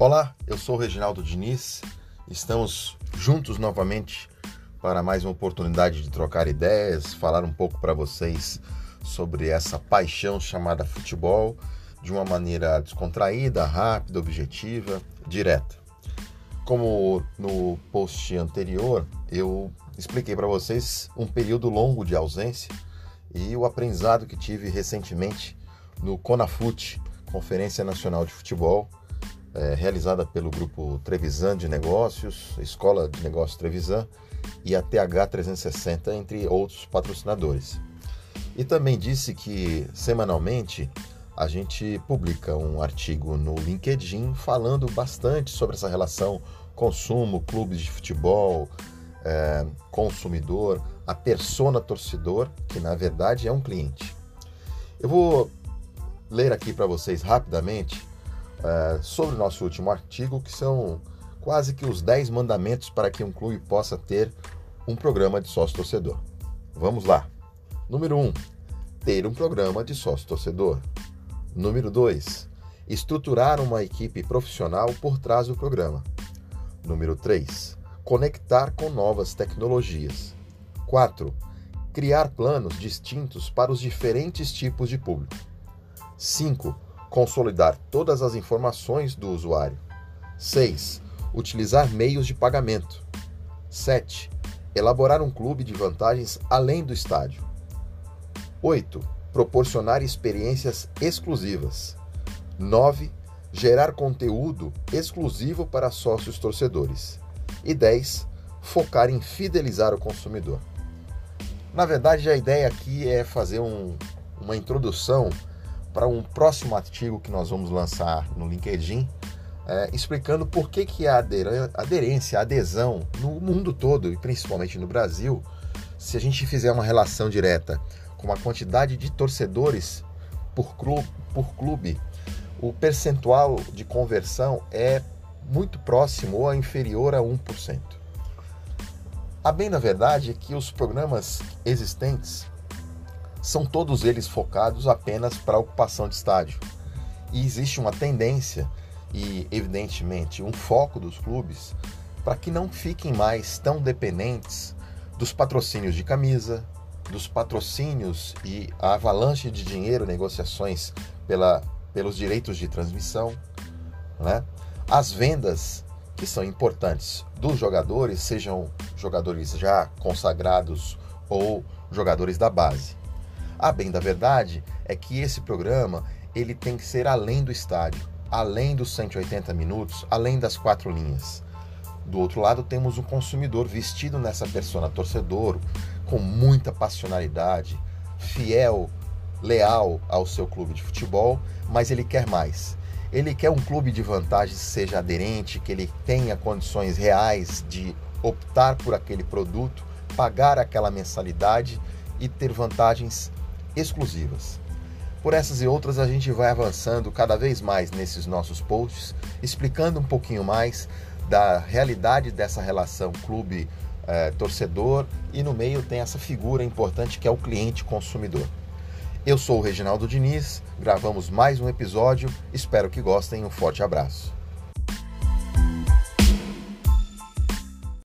Olá, eu sou o Reginaldo Diniz. Estamos juntos novamente para mais uma oportunidade de trocar ideias, falar um pouco para vocês sobre essa paixão chamada futebol de uma maneira descontraída, rápida, objetiva, direta. Como no post anterior, eu expliquei para vocês um período longo de ausência e o aprendizado que tive recentemente no CONAFUT, Conferência Nacional de Futebol, é, realizada pelo grupo Trevisan de Negócios, Escola de Negócios Trevisan e a TH 360, entre outros patrocinadores. E também disse que semanalmente a gente publica um artigo no LinkedIn falando bastante sobre essa relação consumo, clubes de futebol, é, consumidor, a persona torcedor, que na verdade é um cliente. Eu vou ler aqui para vocês rapidamente é, sobre o nosso último artigo, que são quase que os 10 mandamentos para que um clube possa ter um programa de sócio-torcedor. Vamos lá. Número 1. Um, ter um programa de sócio-torcedor. Número 2. Estruturar uma equipe profissional por trás do programa. Número 3. Conectar com novas tecnologias. 4. Criar planos distintos para os diferentes tipos de público. 5. Consolidar todas as informações do usuário. 6. Utilizar meios de pagamento. 7. Elaborar um clube de vantagens além do estádio. 8. Proporcionar experiências exclusivas. 9. Gerar conteúdo exclusivo para sócios torcedores. E 10. Focar em fidelizar o consumidor. Na verdade, a ideia aqui é fazer um, uma introdução para um próximo artigo que nós vamos lançar no LinkedIn, é, explicando por que, que a aderência, a adesão no mundo todo e principalmente no Brasil, se a gente fizer uma relação direta com a quantidade de torcedores por clube, por clube o percentual de conversão é muito próximo ou inferior a 1%. A bem na verdade é que os programas existentes são todos eles focados apenas para a ocupação de estádio. E existe uma tendência e, evidentemente, um foco dos clubes para que não fiquem mais tão dependentes dos patrocínios de camisa, dos patrocínios e a avalanche de dinheiro, negociações pela, pelos direitos de transmissão, né? as vendas que são importantes dos jogadores, sejam jogadores já consagrados ou jogadores da base. A bem da verdade é que esse programa ele tem que ser além do estádio, além dos 180 minutos, além das quatro linhas. Do outro lado temos um consumidor vestido nessa persona torcedor, com muita passionalidade, fiel, leal ao seu clube de futebol, mas ele quer mais. Ele quer um clube de vantagens seja aderente, que ele tenha condições reais de optar por aquele produto, pagar aquela mensalidade e ter vantagens exclusivas. Por essas e outras, a gente vai avançando cada vez mais nesses nossos posts, explicando um pouquinho mais da realidade dessa relação clube-torcedor e no meio tem essa figura importante que é o cliente consumidor. Eu sou o Reginaldo Diniz, gravamos mais um episódio, espero que gostem, um forte abraço.